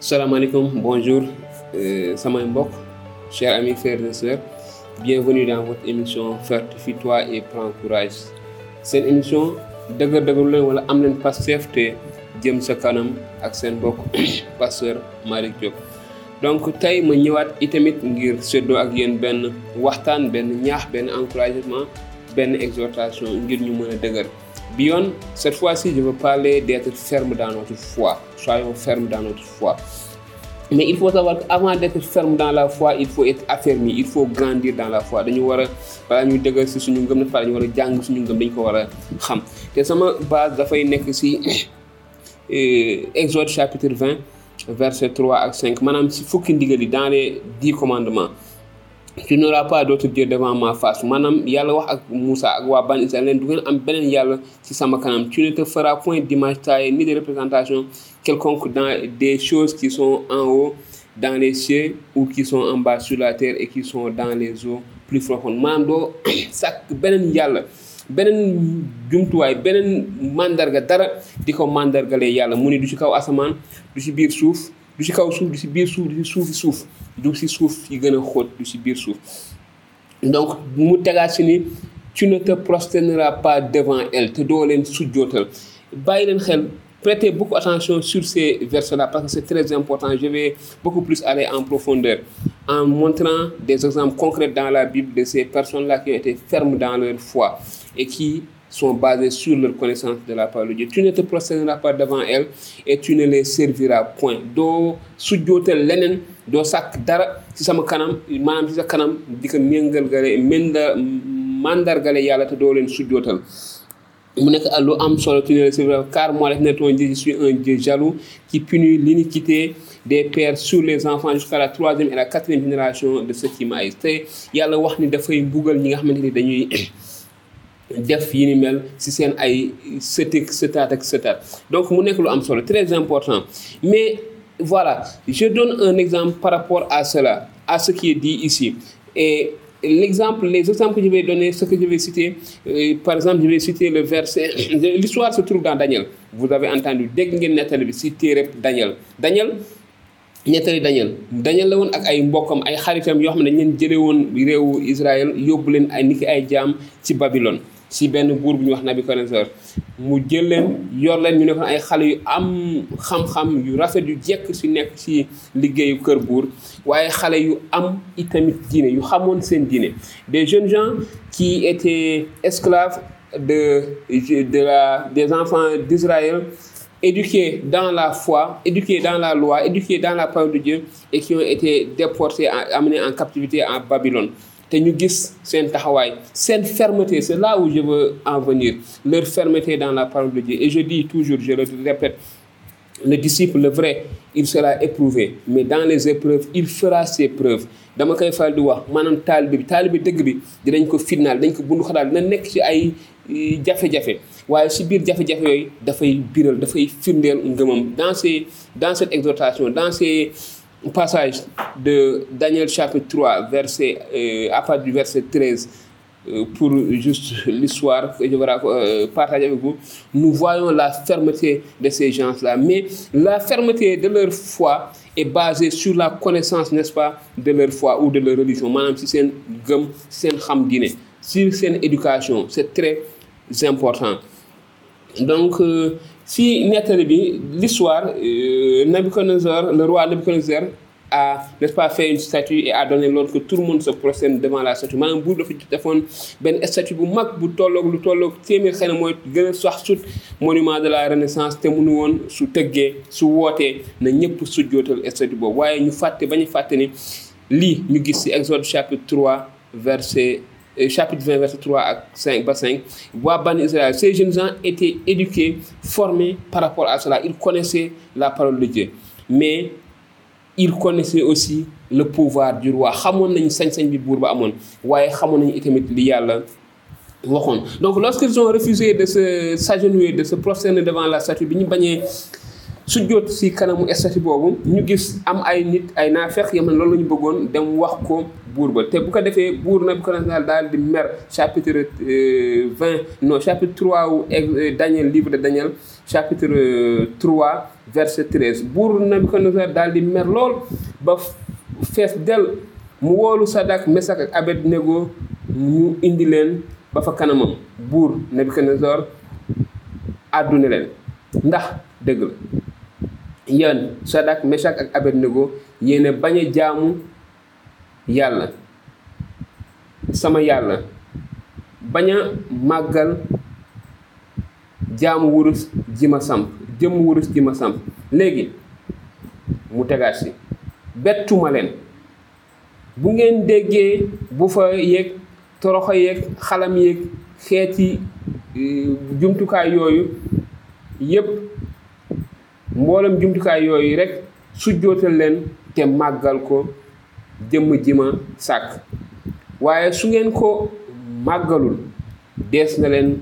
salaamaaleykum bonjour euh, samay mbokk chers amis frères et sœurs. Bienvenue dans votre émission Fortifie-toi et prends courage. Seen émission dëgër dëgëru leen wala am leen Pastef te jëm sa kanam ak seen mbokk pasteur Malick Diop. Donc tey ma ñëwaat itamit ngir séddoo ak yéen benn waxtaan benn ñaax benn encouragement benn exhortation ngir ñu mën a dëgër. Bi yoon cette fois-ci je veux parler d'être ferme dans notre foi soyons fermes dans notre foi. Mais il faut savoir qu'avant d'être ferme dans la foi il faut être affermi il faut grandir dans la foi. Dañu war a balaa ñuy dëgër si suñu ngëm na fa dañu war a jàng suñu ngëm dañu ko war a xam. Te sama base dafay nekk si Exode chapitre 20 verset 3 ak 5 maanaam si fukki ndigal yi dans les dix commandements tu n'auras pas d'autre Dieu devant ma face. Maanaam yàlla wax ak Moussa ak waa Bani Israël leen du ngeen am beneen yàlla ci sama kanam. Tu ne te feras point d'image taillée ni de représentation quelconque dans des choses qui sont en haut dans les cieux ou qui sont en bas sur la terre et qui sont dans les eaux plus profondes. Maanaam doo sàkk beneen yàlla beneen jumtuwaay beneen mandarga dara di ko mandargalee yàlla. Mu ni du ci kaw asamaan du ci biir suuf du ci kaw suuf du ci biir suuf du ci suuf du ci suuf. Yi donc mu tegaat si tu ne te prosterneras pas devant elle te doo leen sujjootal. Bàyyi leen xel prêtez beaucoup attention sur ces versets là parce que c'est très important. Je vais beaucoup plus aller en profondeur en montrant des exemples concrets dans la Bible de ces personnes là qui ont été fermes dans leur foi et qui sont basés sur leur connaissance de la parole de Dieu. Tu ne te prosterneras pas devant elles et tu ne les serviras point. doo sujjootal leneen doo sàkk dara ci sama kanam maanaam ci sa kanam di ko méngalgale menda mandargale yàlla te doo leen sujjootal mu nekk lu am solo tu ne les serviras car moi l'Éternel ton Dieu je suis un Dieu jaloux qui punit l'iniquité des pères sur les enfants jusqu'à la troisième et la quatrième génération de ceux qui m'haïssent te wax ni dafay mbugal ñi nga xamante dañuy def yi ni mel donc mu nekk très important. Mais voilà je donne un exemple par rapport à cela à ce qui est dit ici. Et l'exemple les exemples que je vais donner ce que je vais citer euh, par exemple je vais citer le verset l'histoire se trouve dans Daniel. Vous avez entendu dégg ngeen nettali Daniel. Daniel Daniel. Daniel la woon ak ay mbokkam ay xaritam yoo xam ne dañ leen jëlee ci benn buur bu ñuy wax Nabucodonosor mu jël leen yor leen ñu nekkoon ay xale yu am xam-xam yu rafet yu jekk ci nekk ci liggéeyu kër buur. Waaye xale yu am itamit diine yu xamoon seen diine. Des jeunes gens qui étaient esclaves de de la des enfants d'Israël éduqués dans la foi, éduqués dans la loi, éduqués dans la parole de Dieu et qui ont été déportés, amenés en captivité à Babylone. Te ñu gis seen taxawaay seen fermeté c'est là où je veux en venir leur fermeté dans la parole de Dieu. Et je dis toujours je le répète le disciple le vrai il sera éprouvé mais dans les épreuves il fera ses preuves. Dama koy faral di wax maanaam taalibe bi taalibe dëgg bi dinañ ko fitnaal dañ ko bundu xadaal dina nekk ci ay jafe-jafe. Waaye ci biir jafe-jafe yooyu dafay biral dafay firndeel ngëmam. Dans ces dans cette exhortation dans ces passages de Daniel chapitre 3 verset euh, à partir du verset 13 euh, pour juste l'histoire que je vais euh, partager avec vous. Nous voyons la fermeté de ces gens-là. Mais la fermeté de leur foi est basée sur la connaissance n'est-ce pas de leur foi ou de leur religion. Gëm ci seen xam diine sur seen éducation c'est très important. Donc si nettali bi l'histoire Nabucodonosor le roi Nabucodonosor a n'est-ce pas fait une statue et a donné l'ordre que tout le monde se prosterne devant la statue. Maanaam buur dafa defoon benn statue bu mag bu tolloog lu tolloog téeméer xëy na mooy gën sut monument de la renaissance te mënu woon su tëggee su wootee na ñëpp sujjootal statue boobu. Waaye ñu fàtte ba ñu fàtte ni lii ñu gis ci Exode chapitre 3 verset chapitre 20 verset 3 ak 5 ba 5 waa Bani Israël ces jeunes gens étaient éduqués formés par rapport à cela. Ils connaissaient la parole de Dieu. Mais ils connaissaient aussi le pouvoir du roi. Donc lorsqu'ils ont refusé de se s'agenouiller de se prosterner devant la statue bi ñu bañee sujjóot si kanamu statue boobu ñu gis am ay nit la ñu buur ba te bu ko defee buur Nabucodonosor daal di mer chapitre vingt non chapitre trois wu Daniel livre de Daniel chapitre trois verset buur Nabucodonosor daal di mer lool ba fees del mu woolu Sadak Mesak ak Abednego ñu indi leen ba fa kanamam. Buur Nabucodonosor àdduna leen. Ndax dëgg la yéen Sadak Mesak ak Abednego yéene bañ a jaamu yàlla sama yàlla bañ a màggal jaamu wurus ji ma samp jëmm wurus ji ma samp. Léegi mu tegaat si bettuma leen. Bu ngeen déggee bu fa yeeg toroxo yeeg xalam yeeg xeeti jumtukaay yooyu yépp mboolem jumtukaay yooyu rek su jootal leen te màggal ko jëmm ji ma sàkk. Waaye su ngeen ko màggalul dees na leen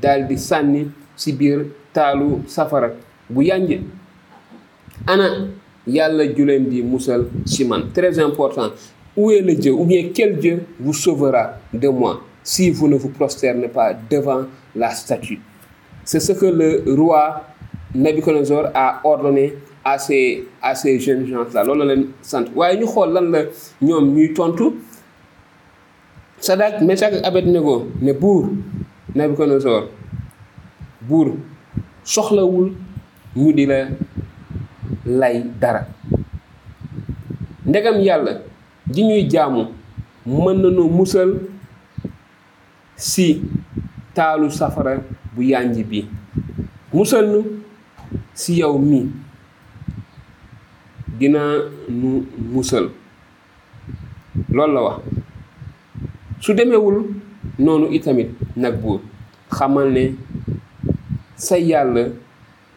daldi sànni ci biir taalu safara bu ana yàlla ju leen di musal ci man. Très important. Où est le Dieu? Ou bien quel Dieu vous sauvera de moi si vous ne vous prosternez pas devant la statue? C'est ce que le roi Nabucodonosor a ordonné à ces à ces jeunes la leen sant. Waaye ñu xool lan la ñoom ñuy tontu. Sadak Mesak ak Abednego ne buur Nabucodonosor buur soxlawul ñu di la lay dara. Ndegam yàlla ji ñuy jaamu mën nañu musal si taalu safara bu yànj bi. Musal nu si yow mi. Dina nu musal. Loolu la wax. Su demewul noonu itamit nag buur xamal ne sa yàlla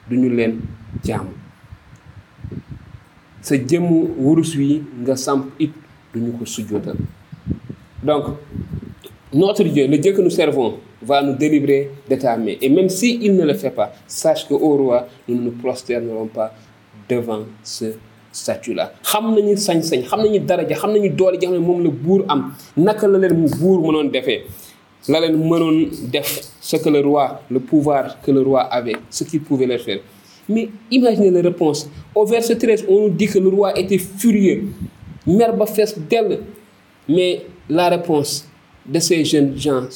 duñu leen jaamu. Sa jëmm wurus wi nga samp it duñu ko sujjootal. Donc notre Dieu le Dieu que nous servons va nous délivrer de ta main. Et même si il ne le fait pas sache que au roi nous ne nous prosternerons pas devant ce statut là. Xam nañu sañ-sañ xam nañu daraja xam nañu doole ji xam ne moom la buur am. Naka la leen buur mënoon defee? La leen mënoon def ce que le roi le pouvoir que le roi avait ce qu'il pouvait leur faire. Mais imaginez la réponse. Au verset 13 on nous dit que le roi était furieux. Mer ba fees dell. Mais la réponse de ces jeunes gens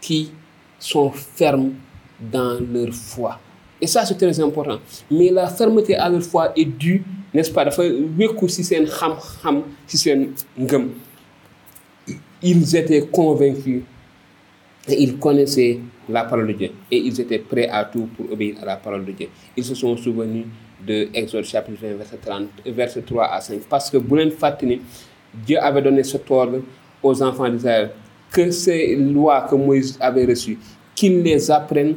qui sont fermes dans leur foi et ça c'est très important. Mais la fermeté à leur foi est due n'est-ce pas? Dafa wékku ci seen xam-xam ci seen ngëm. Ils étaient convaincus et ils connaissaient la parole de Dieu. Et ils étaient prêts à tout pour obéir à la parole de Dieu. Ils se sont souvenus de Exode chapitre 20 verset 30 verset 3 à 5 parce que bu leen fàtte ni Dieu avait donné cet ordre aux enfants d'Israël que ces lois que Moïse avait reçues qu'ils les apprennent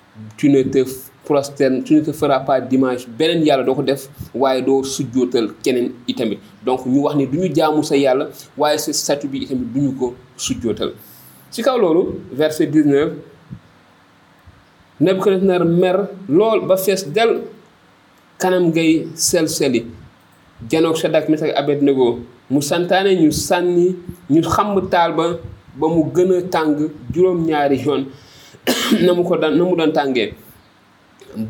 tu ne te prosternes tu beneen yàlla doo ko def waaye doo sujjootal keneen itamit. Donc ñu wax ni du ñu jaamu sa yàlla waaye sa statut bi itamit du ñu ko sujjootal ci kaw loolu verset 19 Nabucodonosor mer lool ba fees del kanam ngay sel-seli. Janoog Sadak Mesak ak Abednego mu santaane ñu sànni ñu xamb taal ba ba mu gën a tàng juróom-ñaari yoon. na mu ko daan mu doon tàngee.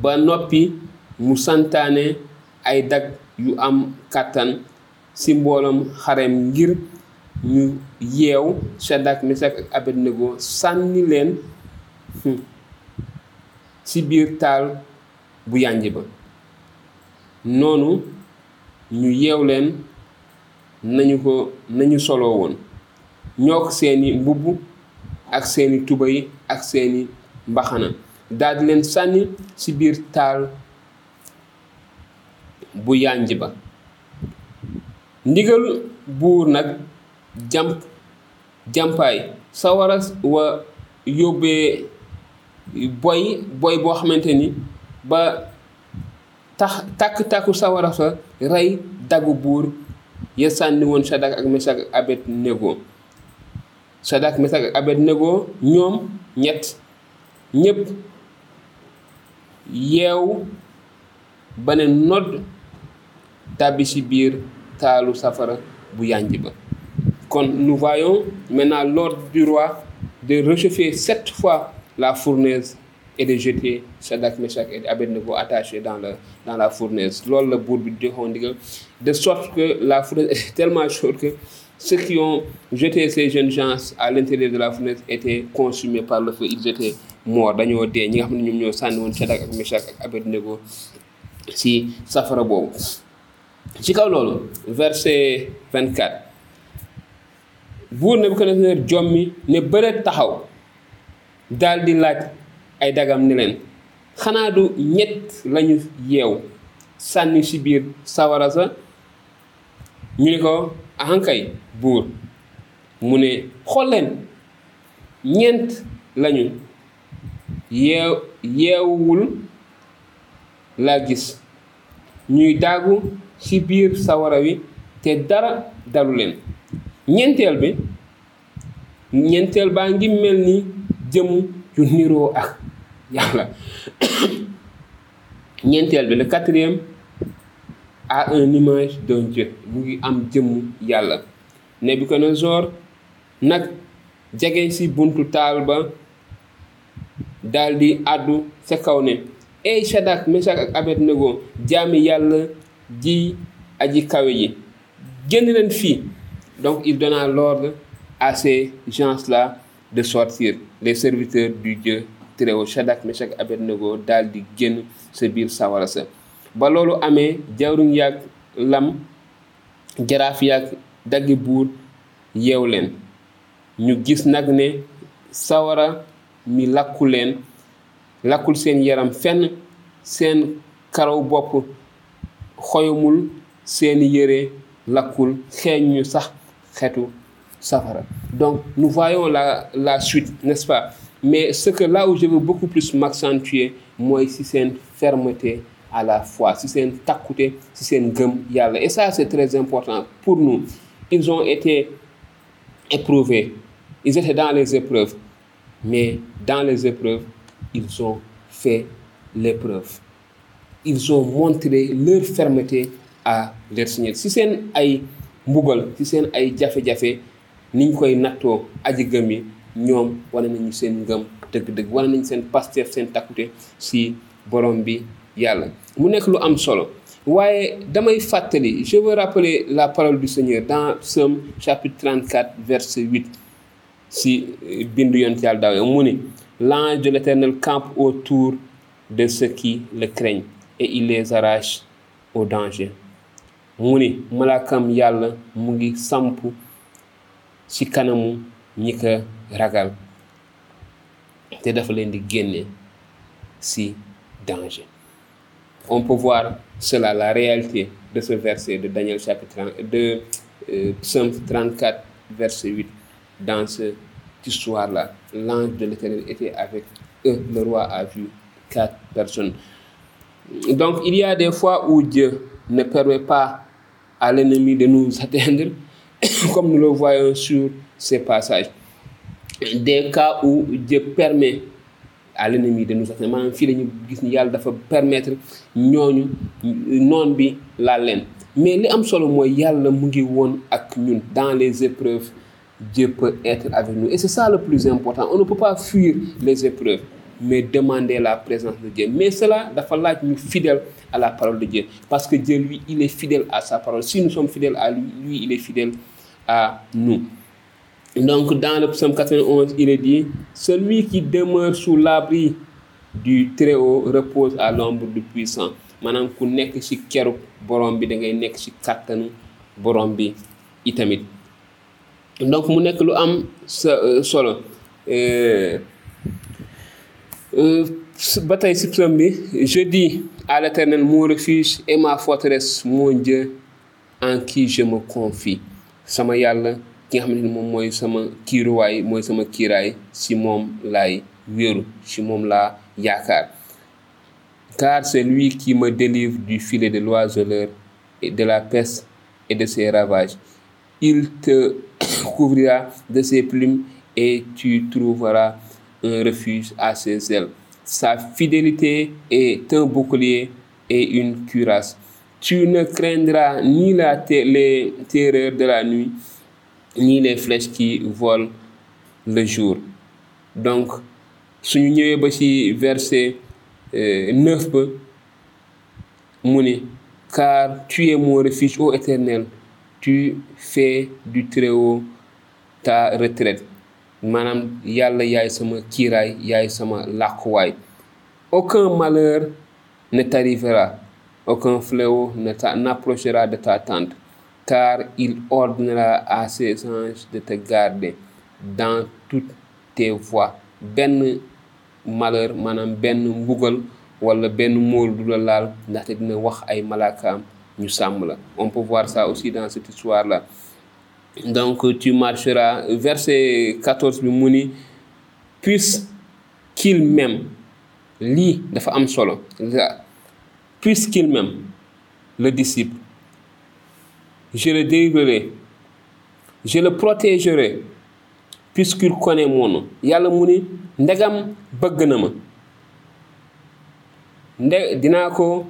Ba noppi mu santaane ay dag yu am kàttan ci mbooloom xarem ngir ñu yeew Sadak Mesak ak Abednego sànni leen ci biir taal bu yànj ba. Noonu ñu yeew leen nañu ko nañu soloo woon. Ñoo ko seeni mbubb ak seeni tubay ak seeni mbaxana. Daldi leen sànni ci biir taal bu yànj ba. Ndigal buur nag jàmp jàmpaay sawara wa yóbbee boy boo xamante ni ba tax tàkk-tàkku sawara sa rey dagu buur ya sànni woon Sadak ak Mesak ak Abednego Sadak Mesak ak Abednego ñoom ñett. Ba ne nodd tàbbi biir taalu safara bu nous voyons maintenant l'ordre du roi de réchauffer sept fois la fournaise et de jeter Sadak Mesak et Abednego attachés dans la dans la fournaise. Bi joxoon ndigal de sorte que la fournaise était tellement chaude que ceux qui ont jeté ces jeunes gens à l'intérieur de la fournaise étaient consumés par le feu. Ils étaient morts dañoo dee. Ñi nga xam ne ñoom ñoo sànni woon Sadak ak Mesak ak Abednego ci safara boobu. Ci kaw loolu verset 24 buur Nebukadnezar jommi ne bëreet taxaw daal di laaj ay dagam ni leen xanaa du ñett lañu yeew sànni ci biir sawara sa? Ñu ne ko ahankay buur mu ne xool leen ñeent lañu yeew yeewuwul laa gis. Ñuy daagu ci biir sawara wi te dara dalu leen. Ñeenteel bi ñeenteel baa ngi mel ni jëm ju niroo ak yàlla. Ñeenteel bi le quatrième a un image d'un Dieu. Am jëmm yàlla. Nebukadnezar nag jege ci buntu taal ba daldi àddu sa Mesak ak Abednego aji kawe donc il donna l'ordre à ces gens-là de sortir. Les serviteurs du Dieu très haut Mesak Abednego daal di génn sa sawara sa ba loolu amee jawruñ yàgg lam jaraaf yàgg daggi buur yeew leen. Ñu gis nag ne sawara mi lakku leen lakkul seen yaram fenn seen karaw bopp yére lakkul xeeñ ñu sax xetu safara. Donc nous voyons la la suite n'est-ce pas? Mais ce que là où je veux beaucoup plus m'accentuer mooy ci seen fermeté à la foi ci seen takkute ci seen gëm yàlla. Et ça c'est très important. Pour nous ils ont été éprouvés. Ils étaient dans les épreuves. Mais dans les épreuves ils ont fait l'épreuve. Ils ont montré leur fermeté à leur Seigneur. Ci seen ay mbugal ci seen ay aji gëm ngëm borom bi yàlla. Mu nekk lu am solo. Waaye damay fàttali je veux rappeler la parole du Seigneur dans Psaume chapitre 34 verset 8 ci bindu yonent yàlla daaw mu ni l'ange de l'Éternel campe autour de ceux qui le craignent et il les arrache au danger. Mu ni malaakam yàlla mu ngi samp ci kanamu ñi ko ragal te dafa leen di génne ci danger on peut voir cela la réalité de ce verset de Daniel chapitre 30, de euh, Psaume 34 verset 8 dans cette histoire-là l'ange de l'Éternel était avec eux. Le roi a vu quatre personnes. Donc il y a des fois où Dieu ne permet pas à l'ennemi de nous atteindre comme nous le voyons sur ces passages. Des cas où Dieu permet à l'ennemi de nous atteindre maanaam fii permettre bi mais li am solo mooy yàlla mu ngi dans les épreuves Dieu peut être avec nous. Et c'est ça le plus important. On ne peut pas fuir les épreuves mais demander la présence de Dieu. Mais cela dafa laaj ñu fidèle à la parole de Dieu. Parce que Dieu lui il est fidèle à sa parole. Si nous sommes fidèles à lui lui il est fidèle à nous donc dans le psaume 91 il est dit celui qui demeure sous l'abri du Très-Haut repose à l'ombre du Puissant maanaam ku nekk ci keru borom bi da ngay nekk ci kàttanu borom bi itamit. Donc mu nekk lu am sa solo. Ba tey ci bi je dis à l'Éternel mon refuge et ma forteresse mon Dieu en qui je me sama yàlla car c'est lui qui me délivre du filet de l'oiseleur et de la peste et de ses ravages. Il te couvrira de ses plumes et tu trouveras un refuge à ses ailes. Sa fidélité est un bouclier et une cuirasse. Tu ne craindras ni les terreurs de la nuit ni les flèches qui volent le jour. Donc ñëwee ba ci verset euh, 9 ba mu ni car tu es mon refuge ô éternel tu fais du Très-Haut ta retraite. Yàlla yaay sama yaay sama aucun malheur ne t'arrivera aucun fléau ne n'approchera de ta tente car il ordonnera à ses anges de te garder dans toutes tes voies. Benn malheur maanaam benn mbugal wala benn móol du la laal ndaxte dina wax ay malaakaam ñu sàmm on peut voir ça aussi dans cette histoire là donc tu marcheras verset 14 bi mu ni puisqu'il m'aime. Lii dafa am solo. Puisqu'il m'aime le disciple je le délivrerai je le protégerai. Puisqu'il connaît mon nom. Yàlla mu ni ndegam bëgg na ma. Nde dinaa ko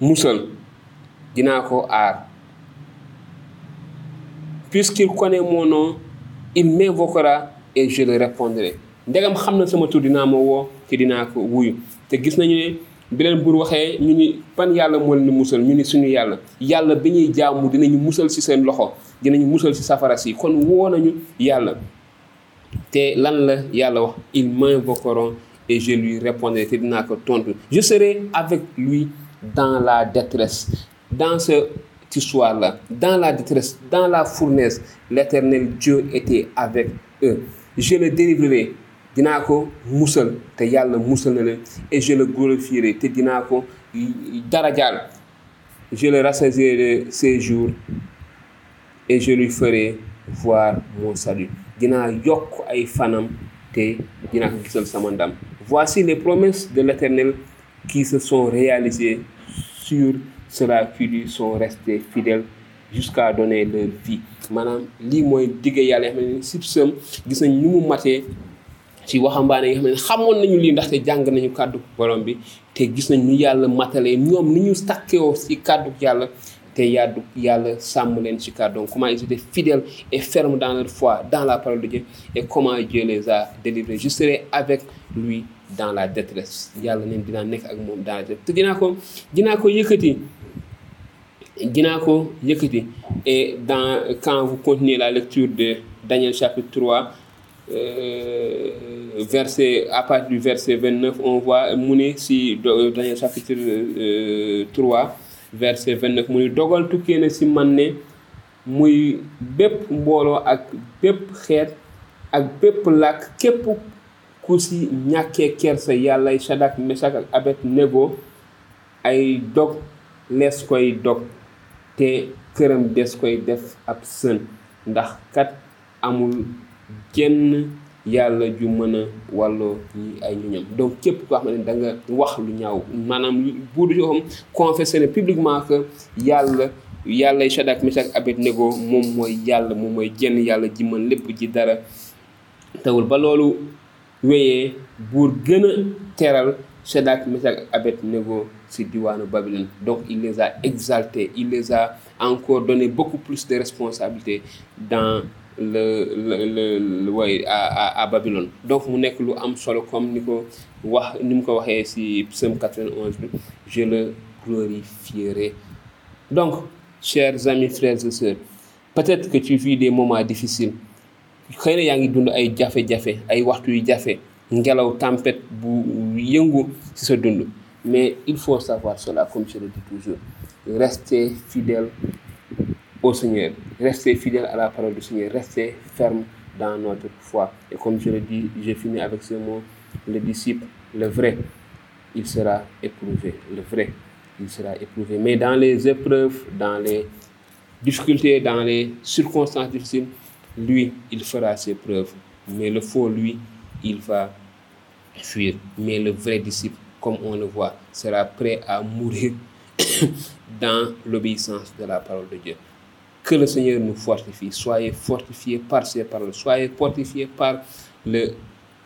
musal. Dinaa ko aar. Puisqu'il connaît mon nom il m'invoquera et je le répondrai. Ndegam xam na sama tur dinaa ma woo te dinaa ko wuyu. Te gis nañu ne bi leen buur waxee ñu ni ban yàlla moo leen musal ñu ni suñu yàlla yàlla bi ñuy jaamu dinañu musal ci seen loxo dinañu musal ci safara si kon woo nañu yàlla. te lan la yàlla wax ils m'invoqueront et je lui répondrai te dinaa ko tontu. Je serai avec lui dans la détresse. Dans ce histoire là dans la détresse dans la fournaise l'éternel Dieu était avec eux. Je le délivrerai dinaa ko musal te yàlla musal na leen et je le glorifierai te dinaa ko darajaal. Je le rassasierai ses jours et je lui ferai voir mon salut. Dinaa yokk ay fanam te dinaa ko gisal sama ndam. Voici les promesses de l'éternel qui se sont réalisées sur ceux-là qui lui sont restés fidèles jusqu'à donner leur vie. Maanaam lii mooy digge yàlla yoo xam ne si sëm gis nañ mu matee ci waxambaane yi nga xam ne xamoon nañu lii ndaxte jàng nañu kàddu borom bi te gis nañ ñu yàlla matalee ñoom ni ñu stakkeewoo ci kàddu yàlla te yàddu yàlla sàmm leen ci kàddu. Donc comment ils étaient fidèles et fermes dans leur foi dans la parole de Dieu et comment Dieu les a délivrés. Je serai avec lui dans la détresse. Yàlla neen dinaa nekk ak moom dans la détresse. Te dinaa ko dinaa ko yëkkati dinaa ko yëkkati. Et dans quand vous continuez la lecture de Daniel chapitre 3 euh, verset à partir du verset 29 on voit mu ni si Daniel chapitre euh, 3 verset 29 mu ni dogal tukkee na si man ne muy bépp mbooloo ak bépp xeet ak bépp làkk képp ku si kersa yàllay Shadak Mesak ak Abednego ay dog lees koy dog te këram des koy def ab sën. Kat amul yàlla ju mën a ñi ay donc képp Shadak Abednego moom mooy yàlla moom mooy jenn yàlla ji mën lépp ji dara tawul. Ba loolu wéyee buur gën a teral ci diwaanu Babylone. Donc il les a exaltés il les a encore donné beaucoup plus de responsabilités dans le le le way à à à Babylone. Donc mu nekk lu am solo comme ni ko wax ni mu ko waxee ci psaume 91 bi je le glorifierai. Donc chers amis frères et sœurs peut-être que tu vis des moments difficiles. Xëy na yaa ngi dund ay jafe-jafe ay waxtu yu jafe ngelaw tempête bu yëngu ci sa dund. Mais il faut savoir cela comme je le dis toujours. Restez fidèle au Seigneur restez fidèle à la parole du Seigneur restez ferme dans notre foi et comme je le dis je finis avec ce mot le disciple le vrai il sera éprouvé le vrai il sera éprouvé mais dans les épreuves dans les difficultés dans les circonstances difficiles lui, il fera ses preuves. Mais le faux, lui, il va fuir. Mais le vrai disciple, comme on le voit, sera prêt à mourir dans l'obéissance de la parole de Dieu. Que le Seigneur nous fortifie. Soyez fortifiés par ses paroles. Soyez fortifiés par le,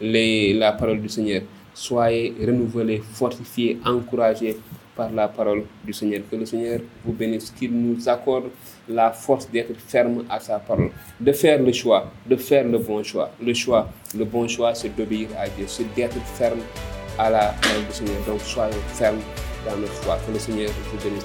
les, la parole du Seigneur. Soyez renouvelés, fortifiés, encouragés par la parole du Seigneur. Que le Seigneur vous bénisse, qu'il nous accorde la force d'être ferme à sa parole, de faire le choix, de faire le bon choix. Le choix, le bon choix, c'est d'obéir à Dieu, c'est d'être ferme à la parole du Seigneur. Donc soyez fermes dans notre foi. Que le Seigneur vous bénisse.